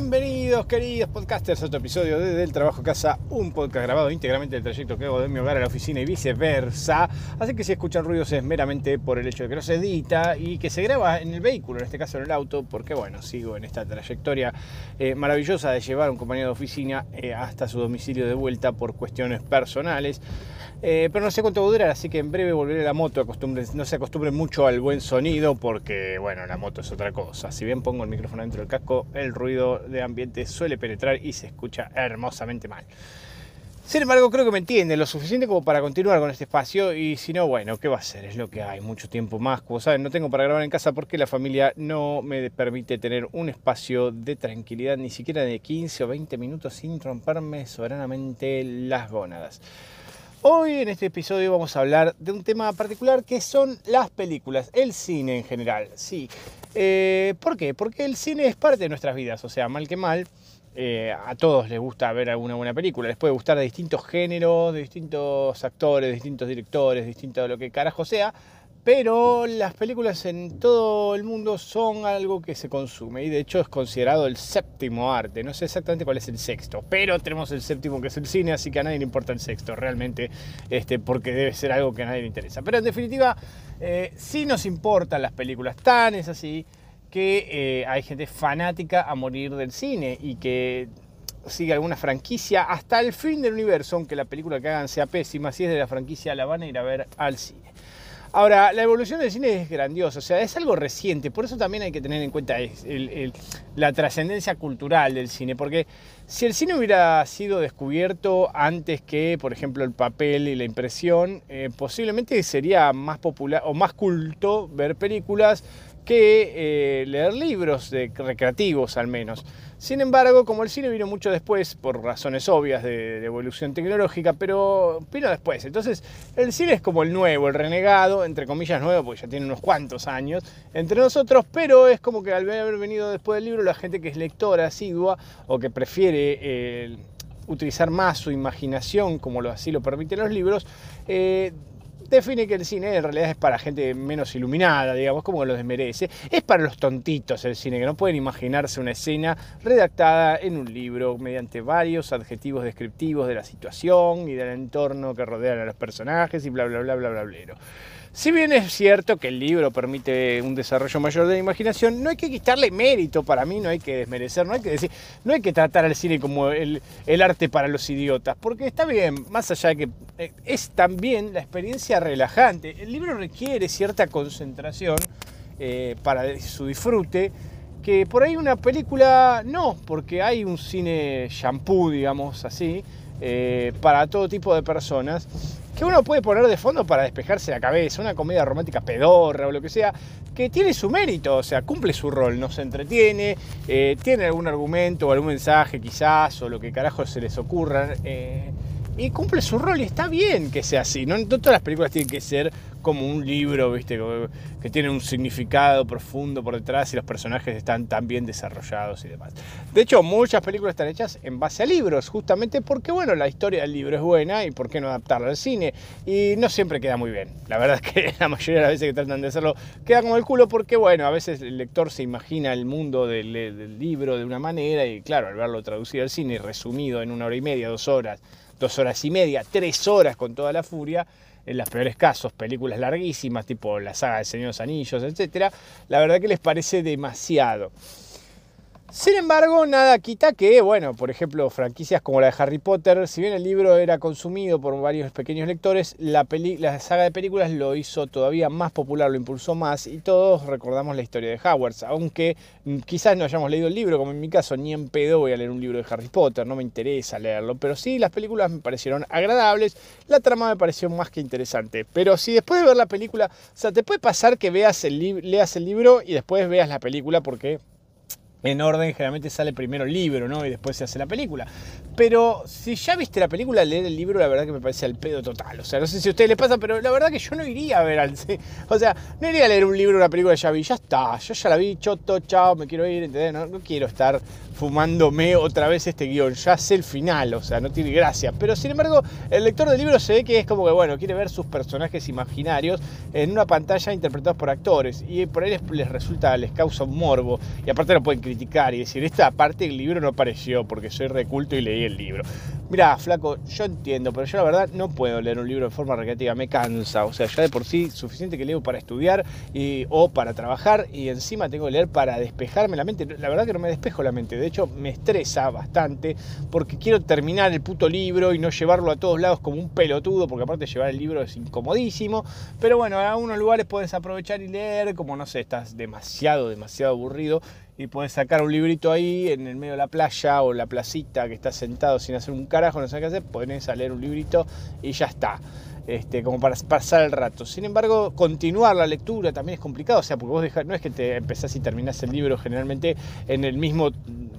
Bienvenidos queridos podcasters a otro episodio de Del Trabajo Casa, un podcast grabado íntegramente del trayecto que hago de mi hogar a la oficina y viceversa. Así que si escuchan ruidos es meramente por el hecho de que no se edita y que se graba en el vehículo, en este caso en el auto, porque bueno, sigo en esta trayectoria eh, maravillosa de llevar a un compañero de oficina eh, hasta su domicilio de vuelta por cuestiones personales. Eh, pero no sé cuánto va a durar, así que en breve volveré a la moto. no se acostumbren mucho al buen sonido porque, bueno, la moto es otra cosa. Si bien pongo el micrófono dentro del casco, el ruido de ambiente suele penetrar y se escucha hermosamente mal. Sin embargo, creo que me entiende lo suficiente como para continuar con este espacio y si no, bueno, ¿qué va a ser? Es lo que hay, mucho tiempo más. Como saben, no tengo para grabar en casa porque la familia no me permite tener un espacio de tranquilidad, ni siquiera de 15 o 20 minutos sin romperme soberanamente las gónadas. Hoy en este episodio vamos a hablar de un tema particular que son las películas, el cine en general. Sí. Eh, ¿Por qué? Porque el cine es parte de nuestras vidas, o sea, mal que mal. Eh, a todos les gusta ver alguna buena película, les puede gustar de distintos géneros, de distintos actores, de distintos directores, distinto de lo que carajo sea, pero las películas en todo el mundo son algo que se consume y de hecho es considerado el séptimo arte. No sé exactamente cuál es el sexto, pero tenemos el séptimo que es el cine, así que a nadie le importa el sexto realmente, este, porque debe ser algo que a nadie le interesa. Pero en definitiva, eh, sí nos importan las películas, tan es así que eh, hay gente fanática a morir del cine y que sigue alguna franquicia hasta el fin del universo, aunque la película que hagan sea pésima, si es de la franquicia la van a ir a ver al cine. Ahora, la evolución del cine es grandiosa, o sea, es algo reciente, por eso también hay que tener en cuenta la trascendencia cultural del cine, porque si el cine hubiera sido descubierto antes que, por ejemplo, el papel y la impresión, eh, posiblemente sería más popular o más culto ver películas que eh, leer libros de recreativos al menos. Sin embargo, como el cine vino mucho después, por razones obvias de, evolución tecnológica, pero vino después. Entonces, el cine es como el nuevo, el renegado, entre comillas nuevo, porque ya tiene unos cuantos años, entre nosotros, pero es como que al haber venido después del libro, la gente que es lectora asidua o que prefiere eh, utilizar más su imaginación, como así lo permiten los libros, eh, define que el cine en realidad es para gente menos iluminada, digamos, como lo desmerece. Es para los tontitos el cine, que no pueden imaginarse una escena redactada en un libro mediante varios adjetivos descriptivos de la situación y del entorno que rodean a los personajes y bla, bla, bla, bla, bla, bla. Si bien es cierto que el libro permite un desarrollo mayor de la imaginación, no hay que quitarle mérito para mí, no hay que desmerecer, no hay que decir, no hay que tratar al cine como el, arte para los idiotas, porque está bien, más allá de que eh, es también la experiencia relajante. El libro requiere cierta concentración eh, para su disfrute, que por ahí una película no, porque hay un cine shampoo, digamos así, eh, para todo tipo de personas que uno puede poner de fondo para despejarse la cabeza, una comedia romántica pedorra o lo que sea, que tiene su mérito, o sea, cumple su rol, no se entretiene, eh, tiene algún argumento o algún mensaje quizás, o lo que carajo se les ocurra. Eh, y cumple su rol y está bien que sea así. No, todas las películas tienen que ser como un libro, ¿viste? Que tiene un significado profundo por detrás y los personajes están tan bien desarrollados y demás. De hecho, muchas películas están hechas en base a libros, justamente porque, bueno, la historia del libro es buena y por qué no adaptarla al cine. Y no siempre queda muy bien. La verdad es que la mayoría de las veces que tratan de hacerlo queda como el culo porque, bueno, a veces el lector se imagina el mundo del, del libro de una manera y, claro, al verlo traducido al cine y resumido en una hora y media, dos horas, dos horas y media, tres horas con toda la furia, en los peores casos, películas larguísimas, tipo la saga de Señor de los Anillos, etc., la verdad que les parece demasiado. Sin embargo, nada quita que, bueno, por ejemplo, franquicias como la de Harry Potter, si bien el libro era consumido por varios pequeños lectores, la, saga de películas lo hizo todavía más popular, lo impulsó más y todos recordamos la historia de Hogwarts, aunque mm, quizás no hayamos leído el libro, como en mi caso, ni en pedo voy a leer un libro de Harry Potter, no me interesa leerlo, pero sí, las películas me parecieron agradables, la trama me pareció más que interesante, pero si después de ver la película, o sea, te puede pasar que veas el leas el libro y después veas la película porque en orden, generalmente sale primero el libro, ¿no? Y después se hace la película. Pero si ya viste la película, leer el libro, la verdad que me parece al pedo total. O sea, no sé si a ustedes les pasa, pero la verdad que yo no iría a ver al. O sea, no iría a leer un libro, una película ya vi, ya está, yo ya la vi, choto, chao, me quiero ir, ¿entendés? No quiero estar fumándome otra vez este guion. Ya sé el final, o sea, no tiene gracia. Pero sin embargo, el lector del libro se ve que es como que, bueno, quiere ver sus personajes imaginarios en una pantalla interpretados por actores. Y por ahí les, resulta, les causa un morbo. Y aparte lo pueden criticar y decir, esta parte del libro no apareció porque soy reculto y leí el libro. Mira, flaco, yo entiendo, pero yo la verdad no puedo leer un libro de forma recreativa, me cansa. O sea, ya de por sí suficiente que leo para estudiar y, o para trabajar y encima tengo que leer para despejarme la mente. La verdad que no me despejo la mente, de hecho me estresa bastante porque quiero terminar el puto libro y no llevarlo a todos lados como un pelotudo, porque aparte llevar el libro es incomodísimo. Pero bueno, a algunos lugares puedes aprovechar y leer, como no sé, estás demasiado, demasiado aburrido y puedes sacar un librito ahí en el medio de la playa o la placita que estás sentado sin hacer un carajo, no sabes qué hacer, pones a leer un librito y ya está. Este, como para pasar el rato. Sin embargo, continuar la lectura también es complicado, o sea, porque vos no es que te empezás y terminás el libro generalmente en el mismo,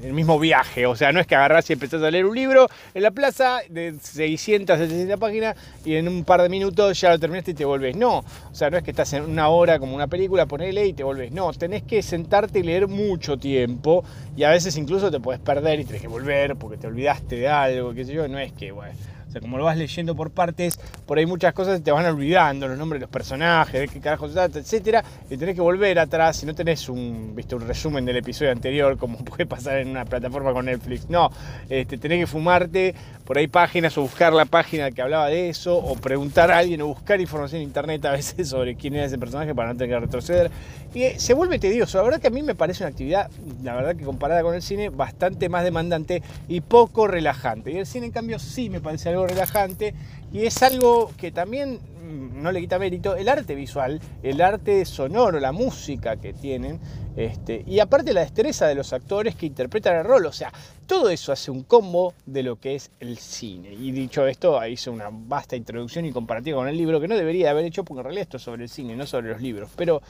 el mismo viaje, o sea, no es que agarrás y empezás a leer un libro en la plaza de 600, 700 páginas y en un par de minutos ya lo terminaste y te volvés. No, o sea, no es que estás en una hora como una película, ponele y te volvés. No, tenés que sentarte y leer mucho tiempo y a veces incluso te puedes perder y tenés que volver porque te olvidaste de algo, qué sé yo, no es que, bueno o sea, como lo vas leyendo por partes, por ahí muchas cosas te van olvidando, los nombres de los personajes, de qué carajo se trata, etcétera, y tenés que volver atrás si no tenés un, ¿viste? un resumen del episodio anterior, como puede pasar en una plataforma con Netflix. No, este, tenés que fumarte por ahí páginas o buscar la página que hablaba de eso, o preguntar a alguien o buscar información en internet a veces sobre quién era ese personaje para no tener que retroceder. Y eh, se vuelve tedioso. La verdad que a mí me parece una actividad, la verdad que comparada con el cine, bastante más demandante y poco relajante. Y el cine, en cambio, sí me parece algo relajante y es algo que también mm, no le quita mérito, el arte visual, el arte sonoro, la música que tienen, este, y aparte la destreza de los actores que interpretan el rol. O sea, todo eso hace un combo de lo que es el cine. Y dicho esto, hice una vasta introducción y comparativa con el libro que no debería haber hecho porque en realidad esto es sobre el cine, no sobre los libros. Pero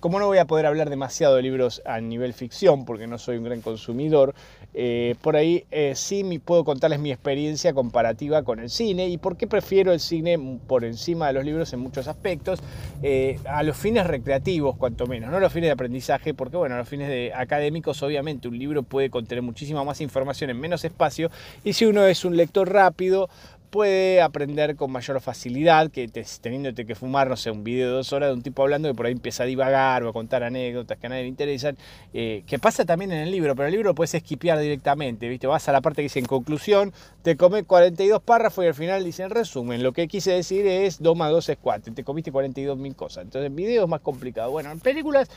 como no voy a poder hablar demasiado de libros a nivel ficción porque no soy un gran consumidor, eh, por ahí eh, sí me puedo contarles mi experiencia comparativa con el cine y por qué prefiero el cine por encima de los libros en muchos aspectos, eh, a los fines recreativos cuanto menos, no a los fines de aprendizaje, porque bueno, a los fines académicos obviamente un libro puede contener muchísima más información en menos espacio y si uno es un lector rápido puede aprender con mayor facilidad que teniéndote que fumar, no sé, un video de dos horas de un tipo hablando que por ahí empieza a divagar o a contar anécdotas que a nadie le interesan, eh, que pasa también en el libro, pero el libro lo puedes esquipear directamente, ¿viste? Vas a la parte que dice en conclusión, te come 42 párrafos y al final dice en resumen, lo que quise decir es 2 más 2 es 4, te comiste 42 mil cosas, entonces en video es más complicado. Bueno, en películas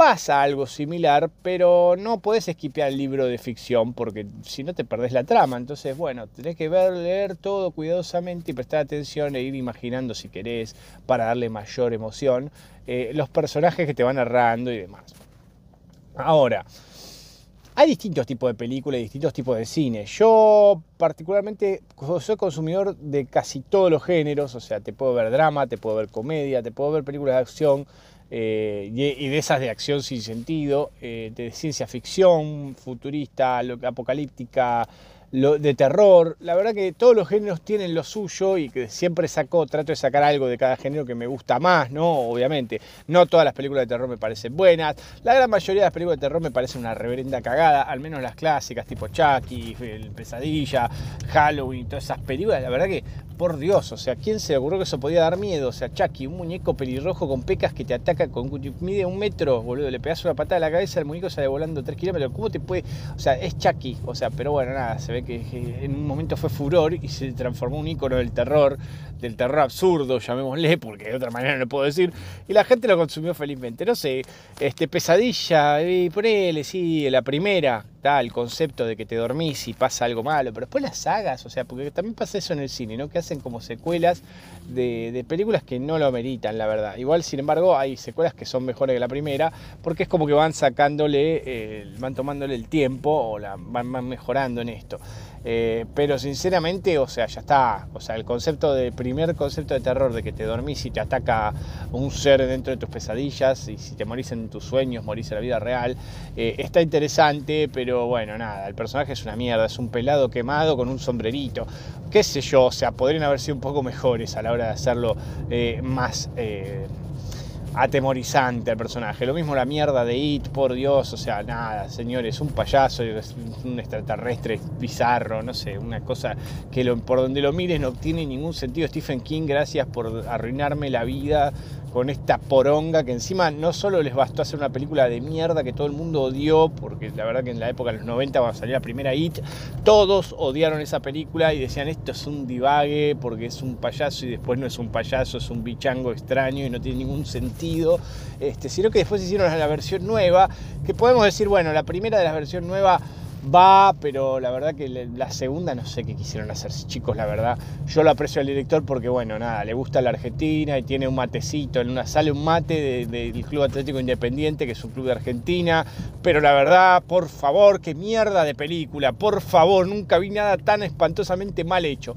pasa algo similar, pero no puedes esquipear el libro de ficción porque si no te perdés la trama. Entonces, bueno, tenés que ver, leer todo cuidadosamente y prestar atención e ir imaginando si querés para darle mayor emoción eh, los personajes que te van narrando y demás. Ahora, hay distintos tipos de películas y distintos tipos de cine. Yo particularmente soy consumidor de casi todos los géneros, o sea, te puedo ver drama, te puedo ver comedia, te puedo ver películas de acción, eh, y, de esas de acción sin sentido, eh, de ciencia ficción, futurista, apocalíptica, de terror. La verdad que todos los géneros tienen lo suyo y que siempre saco, trato de sacar algo de cada género que me gusta más, ¿no? Obviamente, no todas las películas de terror me parecen buenas. La gran mayoría de las películas de terror me parecen una reverenda cagada, al menos las clásicas, tipo Chucky, El Pesadilla, Halloween, todas esas películas. La verdad que por Dios, o sea, ¿quién se le ocurrió que eso podía dar miedo? O sea, Chucky, un muñeco pelirrojo con pecas que te ataca con mide un metro, boludo, le pegas una patada a la cabeza, el muñeco sale volando tres kilómetros. ¿Cómo te puede.? O sea, es Chucky, o sea, pero bueno, nada, se ve que, en un momento fue furor y se transformó en un ícono del terror, del terror absurdo, llamémosle, porque de otra manera no lo puedo decir, y la gente lo consumió felizmente. No sé, este pesadilla, y ponele, sí, la primera, el concepto de que te dormís y pasa algo malo, pero después las sagas, o sea, porque también pasa eso en el cine, ¿no? Que hacen como secuelas de, películas que no lo ameritan, la verdad. Igual, sin embargo, hay secuelas que son mejores que la primera, porque es como que van sacándole, eh, van tomándole el tiempo o la, van, mejorando en esto. Eh, pero sinceramente, o sea, ya está. O sea, el concepto de primer concepto de terror de que te dormís y te ataca un ser dentro de tus pesadillas y si te morís en tus sueños, morís en la vida real, eh, está interesante, pero bueno, nada, el personaje es una mierda, es un pelado quemado con un sombrerito, qué sé yo, o sea, podrían haber sido un poco mejores a la hora de hacerlo eh, más... Atemorizante al personaje. Lo mismo la mierda de It, por Dios, o sea, nada, señores, un payaso, un extraterrestre bizarro, no sé, una cosa que por donde lo mires no tiene ningún sentido. Stephen King, gracias por arruinarme la vida con esta poronga que encima no solo les bastó hacer una película de mierda que todo el mundo odió, porque la verdad que en la época de los 90 cuando salió la primera It, todos odiaron esa película y decían esto es un divague porque es un payaso y después no es un payaso, es un bichango extraño y no tiene ningún sentido, este, sino que después hicieron la versión nueva, que podemos decir, bueno, la primera de la versión nueva va, pero la verdad que la segunda no sé qué quisieron hacer, chicos, la verdad. Yo lo aprecio al director porque, bueno, nada, le gusta la Argentina y tiene un matecito en una sale un mate del Club Atlético Independiente, que es un club de Argentina, pero la verdad, por favor, qué mierda de película, por favor, nunca vi nada tan espantosamente mal hecho.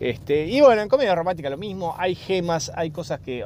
Este, y bueno, en comedia romántica lo mismo, hay gemas, hay cosas que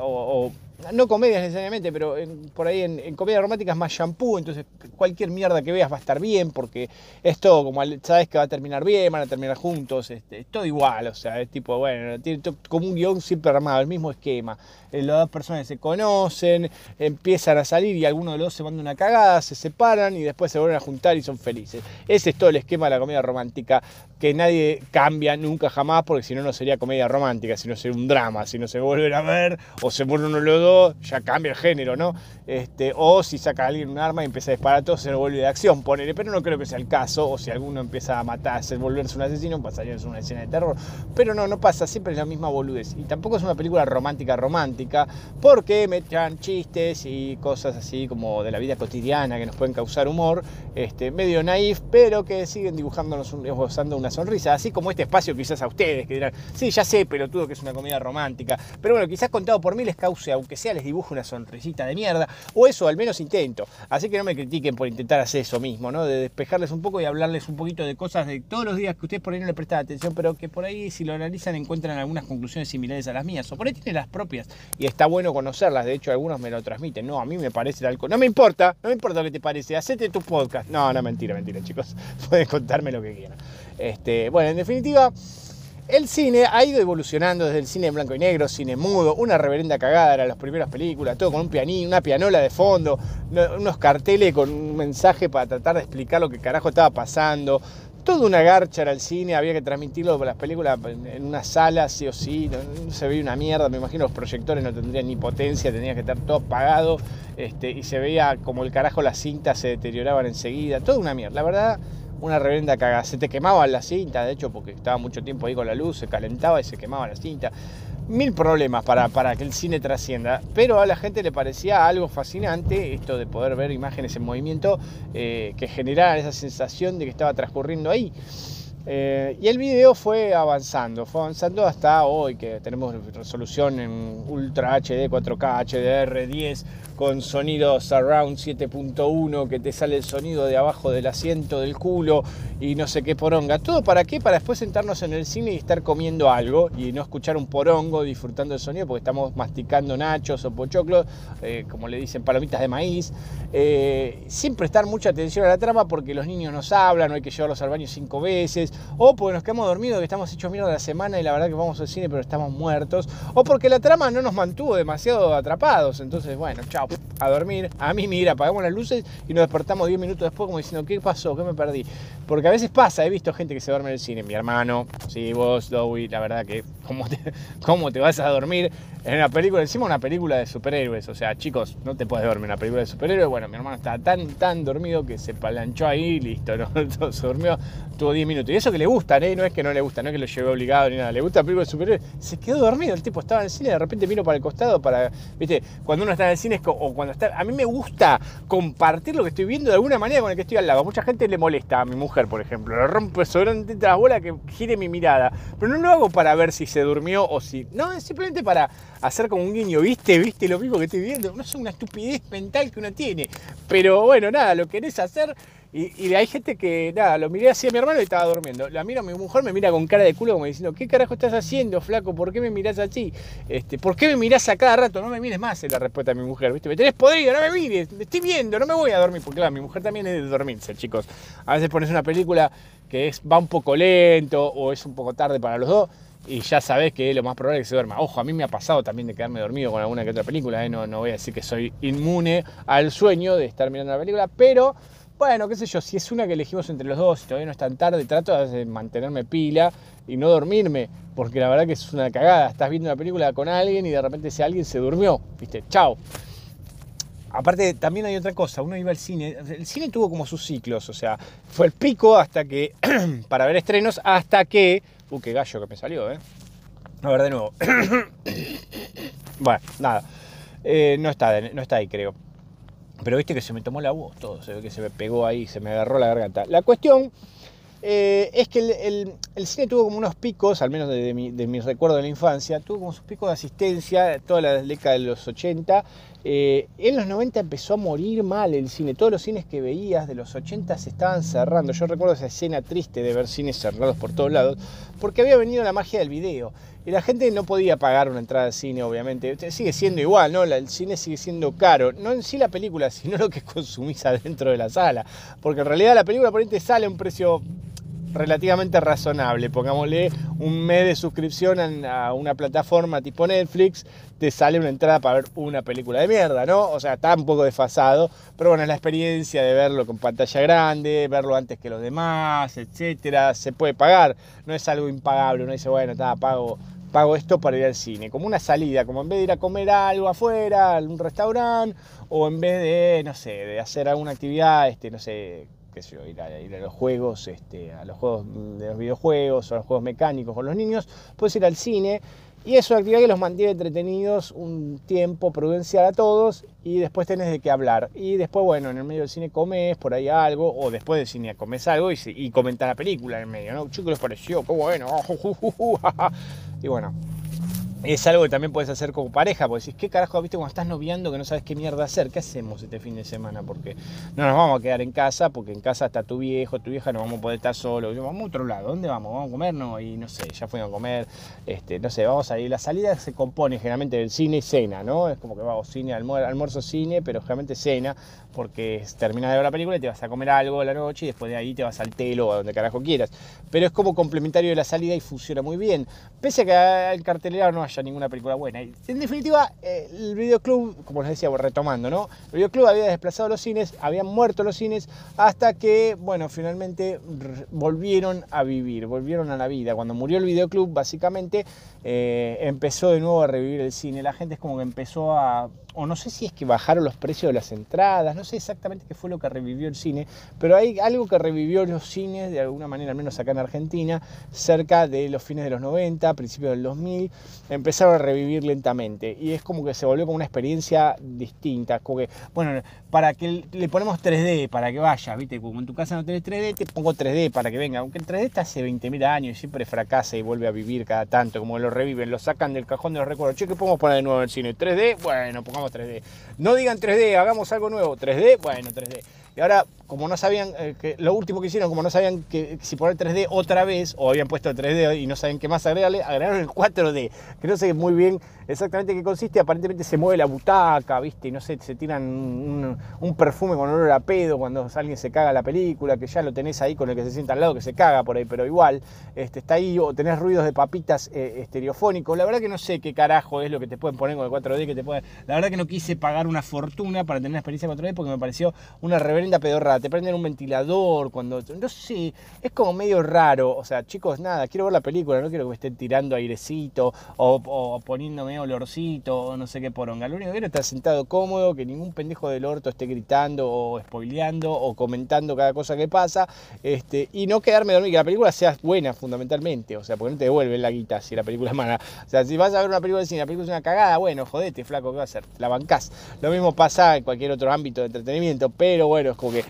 no comedias necesariamente, pero por ahí en, comedia romántica es más shampoo, entonces cualquier mierda que veas va a estar bien, porque es todo como sabes que va a terminar bien, van a terminar juntos, este, es todo igual, o sea, es tipo, bueno, tiene como un guion siempre armado, el mismo esquema. Eh, las dos personas se conocen, empiezan a salir y alguno de los dos se manda una cagada, se separan y después se vuelven a juntar y son felices. Ese es todo el esquema de la comedia romántica, que nadie cambia nunca jamás, porque si no, no sería comedia romántica, sino sería un drama, si no se vuelven a ver o se mueren uno los dos ya cambia el género, ¿no? Este, o si saca alguien un arma y empieza a disparar todo, se vuelve de acción, ponele, pero no creo que sea el caso, o si alguno empieza a matar, a volverse un asesino, pasaría a ser una escena de terror, pero no, no pasa, siempre es la misma boludez, y tampoco es una película romántica romántica, porque me echan chistes y cosas así como de la vida cotidiana que nos pueden causar humor, este, medio naif, pero que siguen dibujándonos, usando una sonrisa, así como este espacio quizás a ustedes, que dirán, sí, ya sé, pero tuvo que es una comedia romántica, pero bueno, quizás contado por mí les cause, aunque sea les dibujo una sonrisita de mierda, o eso al menos intento. Así que no me critiquen por intentar hacer eso mismo, ¿no? De despejarles un poco y hablarles un poquito de cosas de todos los días que ustedes por ahí no le prestan atención, pero que por ahí si lo analizan encuentran algunas conclusiones similares a las mías, o por ahí tienen las propias, y está bueno conocerlas, de hecho algunos me lo transmiten, no, a mí me parece algo, no me importa, no me importa lo que te parece, hacete tu podcast. No, no, mentira, mentira chicos, pueden contarme lo que quieran. Este, bueno, en definitiva... El cine ha ido evolucionando desde el cine en blanco y negro, cine mudo, una reverenda cagada eran las primeras películas, todo con un pianín, una pianola de fondo, unos carteles con un mensaje para tratar de explicar lo que carajo estaba pasando. Toda una garcha era el cine, había que transmitirlo las películas en una sala, sí o sí, no, se veía una mierda, me imagino los proyectores no tendrían ni potencia, tenía que estar todo apagado este, y se veía como el carajo las cintas se deterioraban enseguida, toda una mierda. La verdad, una reverenda cagada. Se te quemaba la cinta, de hecho, porque estaba mucho tiempo ahí con la luz, se calentaba y se quemaba la cinta. Mil problemas para, para que el cine trascienda, pero a la gente le parecía algo fascinante esto de poder ver imágenes en movimiento eh, que generaran esa sensación de que estaba transcurriendo ahí. Eh, y el video fue avanzando, fue avanzando hasta hoy que tenemos resolución en Ultra HD, 4K, HDR, 10 con sonido surround 7.1 que te sale el sonido de abajo del asiento del culo y no sé qué poronga. ¿Todo para qué? Para después sentarnos en el cine y estar comiendo algo y no escuchar un porongo disfrutando el sonido porque estamos masticando nachos o pochoclos, eh, como le dicen palomitas de maíz. Eh, siempre estar mucha atención a la trama porque los niños nos hablan, no hay que llevarlos al baño cinco veces, o porque nos quedamos dormidos, que estamos hechos mierda la semana y la verdad que vamos al cine pero estamos muertos, o porque la trama no nos mantuvo demasiado atrapados. Entonces, bueno, chao a dormir, a mí mira, apagamos las luces y nos despertamos 10 minutos después como diciendo, ¿qué pasó? ¿Qué me perdí? Porque a veces pasa, he visto gente que se duerme en el cine, mi hermano, sí, vos, Dowie, la verdad que, ¿cómo te, cómo te vas a dormir en una película? Encima una película de superhéroes, o sea, chicos, no te puedes dormir en una película de superhéroes. Bueno, mi hermano estaba tan, tan dormido que se palanchó ahí, listo, ¿no? se durmió, tuvo 10 minutos. Y eso que le gusta, ¿eh? No es que no le gusta, no es que lo llevé obligado ni nada, le gusta la película de superhéroes, se quedó dormido, el tipo estaba en el cine, de repente vino para el costado para, viste, cuando uno está en el cine es o cuando está, a mí me gusta compartir lo que estoy viendo de alguna manera con el que estoy al lado. Mucha gente le molesta a mi mujer, por ejemplo, le rompe sobre la bola que gire mi mirada, pero no lo hago para ver si se durmió o si, no, es simplemente para hacer como un guiño, ¿viste? ¿Viste lo mismo que estoy viendo? No es una estupidez mental que uno tiene, pero bueno, nada, lo querés hacer y, hay gente que, nada, lo miré así a mi hermano y estaba durmiendo. La miro mi mujer, me mira con cara de culo como diciendo, ¿qué carajo estás haciendo, flaco? ¿Por qué me mirás así? Este, ¿Por qué me mirás a cada rato? No me mires más, es la respuesta de mi mujer, ¿viste? Me tenés podrido, no me mires, me estoy viendo, no me voy a dormir. Porque claro, mi mujer también es de dormirse, chicos. A veces pones una película que es, va un poco lento o es un poco tarde para los dos y ya sabes que lo más probable es que se duerma. Ojo, a mí me ha pasado también de quedarme dormido con alguna que otra película, ¿eh? no, no voy a decir que soy inmune al sueño de estar mirando la película, pero bueno, qué sé yo, si es una que elegimos entre los dos y todavía no es tan tarde, trato de mantenerme pila y no dormirme, porque la verdad que es una cagada. Estás viendo una película con alguien y de repente ese alguien se durmió, ¿viste? Chao. Aparte, también hay otra cosa, uno iba al cine, el cine tuvo como sus ciclos, o sea, fue el pico hasta que, para ver estrenos, hasta que, uh, qué gallo que me salió, ¿eh? A ver, de nuevo. bueno, nada, eh, no, está, no está ahí, creo. Pero viste que se me tomó la voz todo, se ve que se me pegó ahí, se me agarró la garganta. La cuestión eh, es que el, cine tuvo como unos picos, al menos de, mi, de recuerdo de la infancia, tuvo como sus picos de asistencia toda la década de los 80. Eh, en los 90 empezó a morir mal el cine. Todos los cines que veías de los 80 se estaban cerrando. Yo recuerdo esa escena triste de ver cines cerrados por todos lados, porque había venido la magia del video. Y la gente no podía pagar una entrada al cine, obviamente. Sigue siendo igual, ¿no? El cine sigue siendo caro. No en sí la película, sino lo que consumís adentro de la sala. Porque en realidad la película por ahí te sale a un precio relativamente razonable. Pongámosle un mes de suscripción a una plataforma tipo Netflix, te sale una entrada para ver una película de mierda, ¿no? O sea, está poco desfasado, pero bueno, es la experiencia de verlo con pantalla grande, verlo antes que los demás, etcétera. Se puede pagar, no es algo impagable, uno dice, bueno, está, pago pago esto para ir al cine, como una salida, como en vez de ir a comer algo afuera, a un restaurante, o en vez de, no sé, de hacer alguna actividad, este, no sé, ir a, los juegos, este, a los juegos de los videojuegos o a los juegos mecánicos con los niños, puedes ir al cine y es una actividad que los mantiene entretenidos un tiempo prudencial a todos y después tenés de qué hablar. Y después, bueno, en el medio del cine comes por ahí algo, o después del cine comes algo y, y comentás la película en el medio, ¿no? Chicos, les pareció, qué bueno. y bueno, es algo que también puedes hacer como pareja, porque decís, ¿qué carajo viste cuando estás noviando que no sabes qué mierda hacer? ¿Qué hacemos este fin de semana? Porque no nos vamos a quedar en casa, porque en casa está tu viejo, tu vieja, no vamos a poder estar solos. Vamos a otro lado, ¿dónde vamos? ¿Vamos a comer? No, y no sé, ya fuimos a comer, este, no sé, vamos a ir. La salida se compone generalmente del cine y cena, ¿no? Es como que vamos cine, almuerzo, cine, pero generalmente cena, porque terminas de ver la película y te vas a comer algo a la noche y después de ahí te vas al telo o a donde carajo quieras. Pero es como complementario de la salida y funciona muy bien. Pese a que el cartelero no haya ninguna película buena en definitiva, eh, el videoclub, como les decía, retomando, ¿no? El videoclub había desplazado los cines, habían muerto los cines, hasta que, bueno, finalmente volvieron a vivir, volvieron a la vida. Cuando murió el videoclub, básicamente, eh, empezó de nuevo a revivir el cine. La gente es como que empezó a o no sé si es que bajaron los precios de las entradas, no sé exactamente qué fue lo que revivió el cine, pero hay algo que revivió los cines de alguna manera, al menos acá en Argentina, cerca de los fines de los 90, principios del 2000, empezaron a revivir lentamente y es como que se volvió como una experiencia distinta, como que, bueno, para que le ponemos 3D para que vaya, ¿viste? Como en tu casa no tenés 3D, te pongo 3D para que venga, aunque el 3D está hace 20.000 años y siempre fracasa y vuelve a vivir cada tanto, como lo reviven, lo sacan del cajón de los recuerdos, che, ¿qué podemos poner de nuevo en el cine? ¿3D? Bueno, pongamos 3D. No digan 3D, hagamos algo nuevo. 3D, bueno, 3D. Y ahora, como no sabían, eh, que lo último que hicieron, como no sabían que si poner 3D otra vez, o habían puesto 3D y no saben qué más agregarle, agregaron el 4D. Que no sé muy bien exactamente qué consiste. Aparentemente se mueve la butaca, ¿viste? Y no sé, se tiran un, perfume con olor a pedo cuando alguien se caga la película, que ya lo tenés ahí con el que se sienta al lado, que se caga por ahí, pero igual, este, está ahí, o tenés ruidos de papitas eh, estereofónicos. La verdad que no sé qué carajo es lo que te pueden poner con el 4D, que te puede... La verdad que no quise pagar una fortuna para tener una experiencia 4D porque me pareció una reverencia pedorra, te prenden un ventilador, cuando, no sé, es como medio raro, o sea, chicos, nada, quiero ver la película, no quiero que me estén tirando airecito o, poniéndome olorcito o no sé qué poronga, lo único que quiero es estar sentado cómodo, que ningún pendejo del orto esté gritando o spoileando o comentando cada cosa que pasa, este, y no quedarme dormido, que la película sea buena fundamentalmente, o sea, porque no te devuelven la guita si la película es mala, o sea, si vas a ver una película de cine, la película es una cagada, bueno, jodete, flaco, ¿qué va a hacer? La bancás. Lo mismo pasa en cualquier otro ámbito de entretenimiento, pero bueno, como que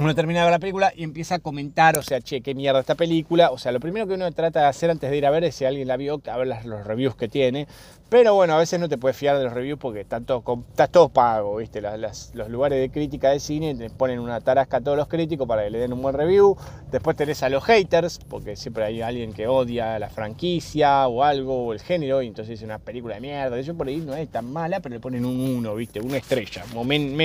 uno termina de ver la película y empieza a comentar, o sea, che, qué mierda esta película. O sea, lo primero que uno trata de hacer antes de ir a ver es si alguien la vio, a ver los reviews que tiene. Pero bueno, a veces no te puedes fiar de los reviews porque están todos, está todo pago, ¿viste? los lugares de crítica de cine te ponen una tarasca a todos los críticos para que le den un buen review. Después tenés a los haters, porque siempre hay alguien que odia la franquicia o algo, o el género, y entonces es una película de mierda. Eso por ahí no es tan mala, pero le ponen un 1, ¿viste? Una estrella,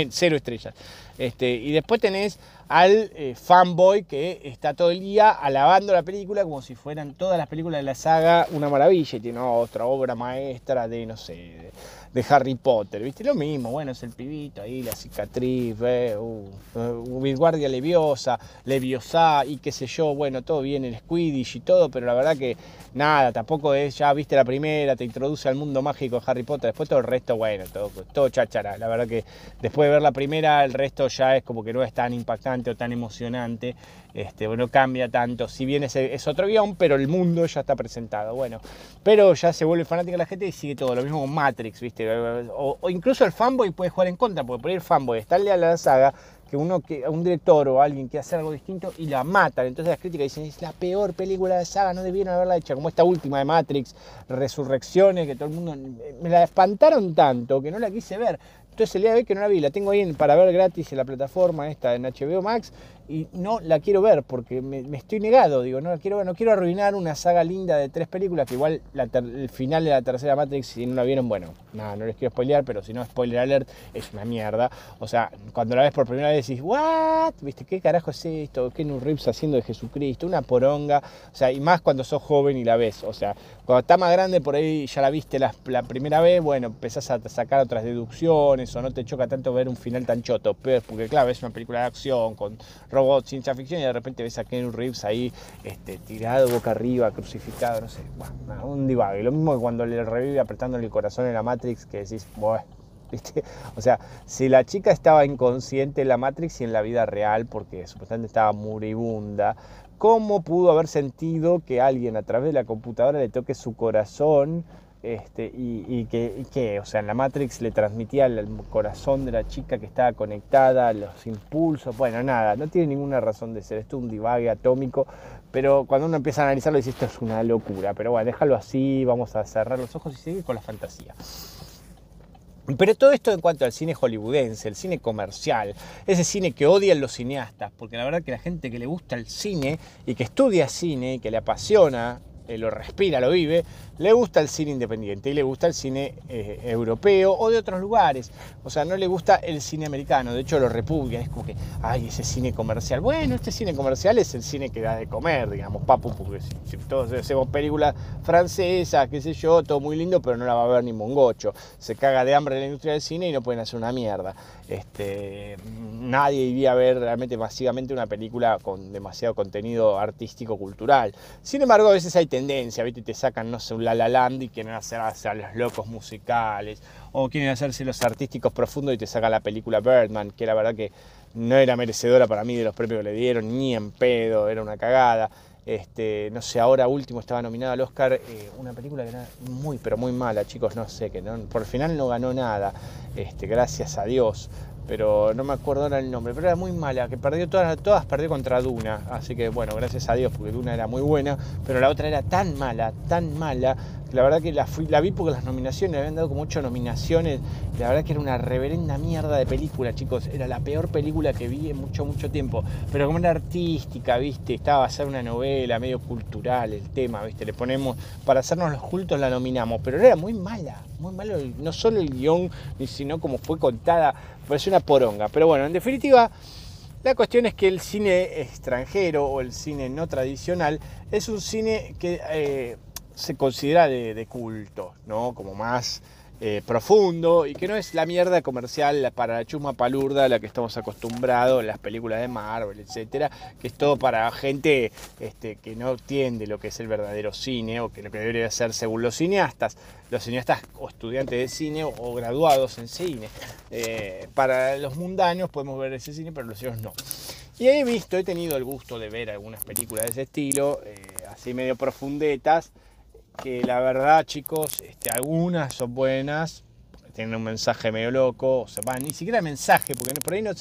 cero estrellas. Este, y después tenés al eh, fanboy que está todo el día alabando la película como si fueran todas las películas de la saga. Una maravilla y tiene otra obra maestra de, no sé, de Harry Potter, ¿viste? Lo mismo, bueno, es el pibito ahí, la cicatriz, ¿ve? Uh, uh, guardia leviosa, leviosa y qué sé yo, bueno, todo bien, el Squidditch y todo, pero la verdad que nada, tampoco es, ya viste la primera, te introduce al mundo mágico de Harry Potter, después todo el resto, bueno, todo, todo la verdad que después de ver la primera, el resto ya es como que no es tan impactante o tan emocionante, este, no cambia tanto, si bien es, es otro guion, pero el mundo ya está presentado, bueno, pero ya se vuelve fanática la gente y sigue todo, lo mismo con Matrix, viste, o, incluso el fanboy puede jugar en contra, porque por ahí el fanboy está leal a la saga, que uno que un director o alguien que hace algo distinto y la matan. Entonces las críticas dicen, es la peor película de saga, no debieron haberla hecha, como esta última de Matrix, Resurrecciones, que todo el mundo me la espantaron tanto que no la quise ver. Entonces el día de hoy que no la vi, la tengo ahí para ver gratis en la plataforma esta en HBO Max y no la quiero ver porque me, estoy negado, digo, no la quiero ver, no quiero arruinar una saga linda de tres películas que igual el final de la tercera Matrix, si no la vieron, bueno, nada, no les quiero spoilear, pero si no, spoiler alert, es una mierda. O sea, cuando la ves por primera vez decís, ¿what? ¿Viste? ¿Qué carajo es esto? ¿Qué un Reeves haciendo de Jesucristo? Una poronga. O sea, y más cuando sos joven y la ves. O sea, cuando está más grande, por ahí ya la viste la, la primera vez, bueno, empezás a sacar otras deducciones o no te choca tanto ver un final tan choto. Pero, porque claro, es una película de acción con robots, ciencia ficción y de repente ves a Ken Reeves ahí este, tirado boca arriba, crucificado, no sé, un divague. Lo mismo que cuando le revive apretándole el corazón en la Matrix, que decís, bueno. O sea, si la chica estaba inconsciente en la Matrix y en la vida real, porque supuestamente estaba moribunda, ¿cómo pudo haber sentido que alguien a través de la computadora le toque su corazón? Este, y, que, o sea, en la Matrix le transmitía el corazón de la chica que estaba conectada, los impulsos, bueno, nada, no tiene ninguna razón de ser, esto es un divague atómico, pero cuando uno empieza a analizarlo dice, esto es una locura, pero bueno, déjalo así, vamos a cerrar los ojos y seguir con la fantasía. Pero todo esto en cuanto al cine hollywoodense, el cine comercial, ese cine que odian los cineastas, porque la verdad que la gente que le gusta el cine y que estudia cine y que le apasiona eh, lo respira, lo vive, le gusta el cine independiente y le gusta el cine eh, europeo o de otros lugares. O sea, no le gusta el cine americano, de hecho lo repudia, es como que, ay, ese cine comercial. Bueno, este cine comercial es el cine que da de comer, digamos, papu, porque si, todos hacemos películas francesas, qué sé yo, todo muy lindo, pero no la va a ver ni mongocho. Se caga de hambre la industria del cine y no pueden hacer una mierda. Este, nadie iría a ver realmente masivamente una película con demasiado contenido artístico cultural. Sin embargo, a veces hay tendencia, ¿viste? te sacan, no sé, un La La Land y quieren hacer, a los locos musicales, o quieren hacerse los artísticos profundos y te sacan la película Birdman, que la verdad que no era merecedora para mí de los premios que le dieron, ni en pedo, era una cagada. Este, no sé, ahora último estaba nominada al Oscar eh, una película que era muy, pero muy mala, chicos, no sé, que no, por final no ganó nada, este, gracias a Dios pero no me acuerdo ahora el nombre, pero era muy mala, que perdió todas, todas perdió contra Duna, así que bueno, gracias a Dios, porque Duna era muy buena, pero la otra era tan mala, tan mala, la verdad que la, vi porque las nominaciones, le habían dado como ocho nominaciones, la verdad que era una reverenda mierda de película, chicos, era la peor película que vi en mucho, mucho tiempo, pero como era artística, viste, estaba a ser una novela, medio cultural el tema, viste, le ponemos, para hacernos los cultos la nominamos, pero era muy mala, muy malo, no solo el guion, sino como fue contada, parece una poronga. Pero bueno, en definitiva, la cuestión es que el cine extranjero o el cine no tradicional es un cine que eh, se considera de, de, culto, ¿no? Como más eh, profundo y que no es la mierda comercial para la chuma palurda a la que estamos acostumbrados en las películas de Marvel, etcétera, que es todo para gente este, que no entiende lo que es el verdadero cine o que lo que debería ser según los cineastas, los cineastas o estudiantes de cine o, graduados en cine. Eh, para los mundanos podemos ver ese cine, pero los otros no. Y he visto, he tenido el gusto de ver algunas películas de ese estilo, eh, así medio profundetas que la verdad, chicos, este, algunas son buenas, tienen un mensaje medio loco, o sea, ni siquiera mensaje, porque por ahí no,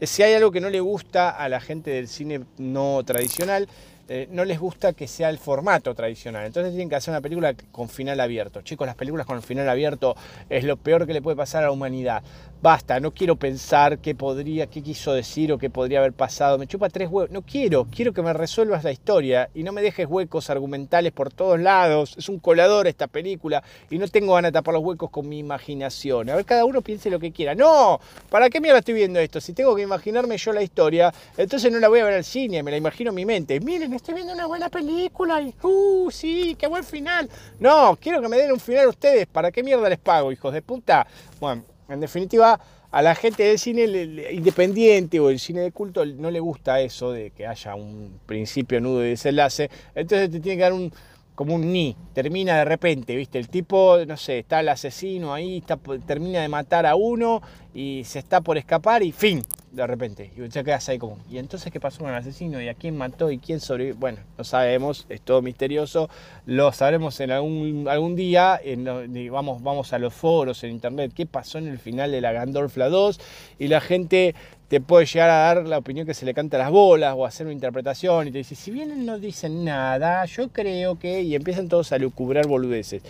si hay algo que no le gusta a la gente del cine no tradicional, eh, no les gusta que sea el formato tradicional. Entonces tienen que hacer una película con final abierto. Chicos, las películas con final abierto es lo peor que le puede pasar a la humanidad. Basta, no quiero pensar qué podría, qué quiso decir o qué podría haber pasado. Me chupa tres huevos. No quiero, quiero que me resuelvas la historia y no me dejes huecos argumentales por todos lados. Es un colador esta película y no tengo ganas de tapar los huecos con mi imaginación. A ver, cada uno piense lo que quiera. No, ¿para qué mierda estoy viendo esto? Si tengo que imaginarme yo la historia, entonces no la voy a ver al cine, me la imagino en mi mente. Miren, estoy viendo una buena película y, uh, sí, qué buen final. No, quiero que me den un final ustedes. ¿Para qué mierda les pago, hijos de puta? Bueno, en definitiva, a la gente del cine independiente o el cine de culto no le gusta eso de que haya un principio, nudo y desenlace. Entonces te tiene que dar un, como un ni, termina de repente, ¿viste? El tipo, no sé, está el asesino ahí, está, termina de matar a uno y se está por escapar y fin, de repente. Y ya quedas ahí como, ¿y entonces qué pasó con el asesino? ¿Y a quién mató? ¿Y quién sobrevivió? Bueno, no sabemos, es todo misterioso. Lo sabremos en algún, algún día. En vamos, a los foros en internet. ¿Qué pasó en el final de la Gandorfla 2? Y la gente te puede llegar a dar la opinión que se le canta las bolas o hacer una interpretación y te dice, si bien no dicen nada, yo creo que... Y empiezan todos a lucubrar boludeces.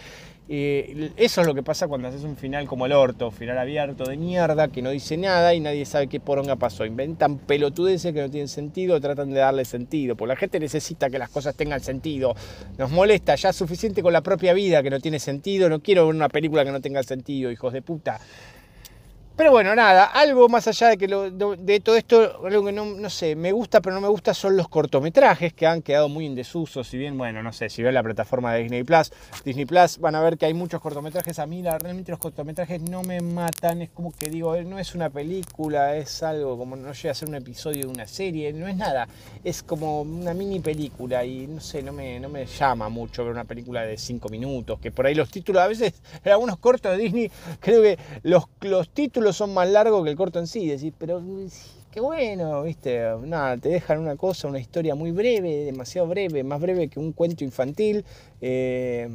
Eh, eso es lo que pasa cuando haces un final como el orto, final abierto de mierda, que no dice nada y nadie sabe qué poronga pasó. Inventan pelotudeces que no tienen sentido, tratan de darle sentido, porque la gente necesita que las cosas tengan sentido. Nos molesta ya suficiente con la propia vida que no tiene sentido. No quiero ver una película que no tenga sentido, hijos de puta. Pero bueno, nada, algo más allá de, que de, todo esto, algo que no, no, sé, me gusta pero no me gusta son los cortometrajes que han quedado muy en desuso, si bien, bueno, no sé, si ven la plataforma de Disney Plus, Disney Plus van a ver que hay muchos cortometrajes, a mí realmente los cortometrajes no me matan, es como que digo, no es una película, es algo como no llega a ser un episodio de una serie, no es nada, es como una mini película y no sé, no me, no me llama mucho ver una película de 5 minutos, que por ahí los títulos, a veces en algunos cortos de Disney, creo que los, los títulos son más largos que el corto en sí. Decís, pero qué bueno, viste. Nada, te dejan una cosa, una historia muy breve, demasiado breve, más breve que un cuento infantil. Eh,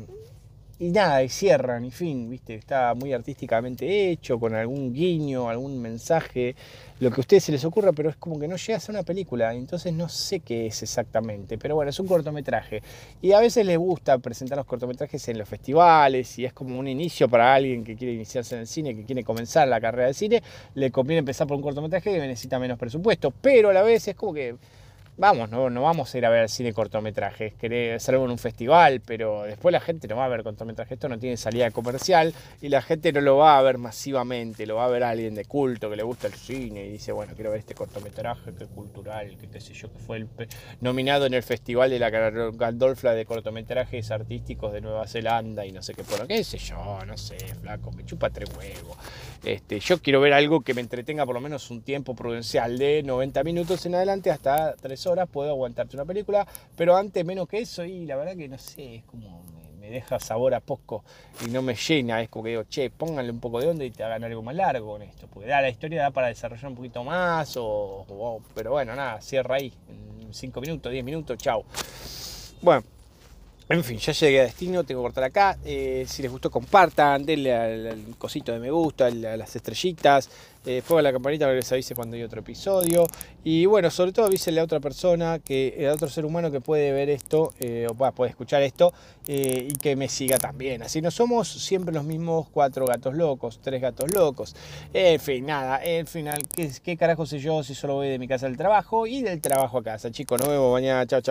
y nada, y cierran, y fin, viste, está muy artísticamente hecho, con algún guiño, algún mensaje, lo que a ustedes se les ocurra, pero es como que no llega a ser una película, entonces no sé qué es exactamente, pero bueno, es un cortometraje. Y a veces les gusta presentar los cortometrajes en los festivales, y es como un inicio para alguien que quiere iniciarse en el cine, que quiere comenzar la carrera de cine, le conviene empezar por un cortometraje que necesita menos presupuesto, pero a la vez es como que vamos, no, no vamos a ir a ver cine cortometrajes, hacerlo en un festival, pero después la gente no va a ver cortometrajes, esto no tiene salida comercial y la gente no lo va a ver masivamente, lo va a ver alguien de culto que le gusta el cine y dice, bueno, quiero ver este cortometraje que cultural, que qué sé yo, que fue el nominado en el festival de la Gandolfla de cortometrajes artísticos de Nueva Zelanda y no sé qué por qué sé yo, no sé, flaco, me chupa tres huevos. Este, yo quiero ver algo que me entretenga por lo menos un tiempo prudencial de 90 minutos en adelante hasta 3 horas puedo aguantarte una película, pero antes menos que eso y la verdad que no sé, es como me, deja sabor a poco y no me llena, es como que digo, che, pónganle un poco de onda y te hagan algo más largo con esto, porque da la historia da para desarrollar un poquito más, o, pero bueno, nada, cierra ahí, en 5 minutos, 10 minutos, chao. Bueno, en fin, ya llegué a destino, tengo que cortar acá. Eh, si les gustó, compartan, denle al, cosito de me gusta, a las estrellitas, eh, pongan la campanita para que les avise cuando hay otro episodio. Y bueno, sobre todo avísenle a otra persona, que, a otro ser humano que puede ver esto, eh, o puede escuchar esto, y que me siga también. Así no somos siempre los mismos cuatro gatos locos, tres gatos locos. En fin, nada, en final, ¿qué, qué carajo sé yo si solo voy de mi casa al trabajo y del trabajo a casa? Chicos, nos vemos mañana, chao, chao.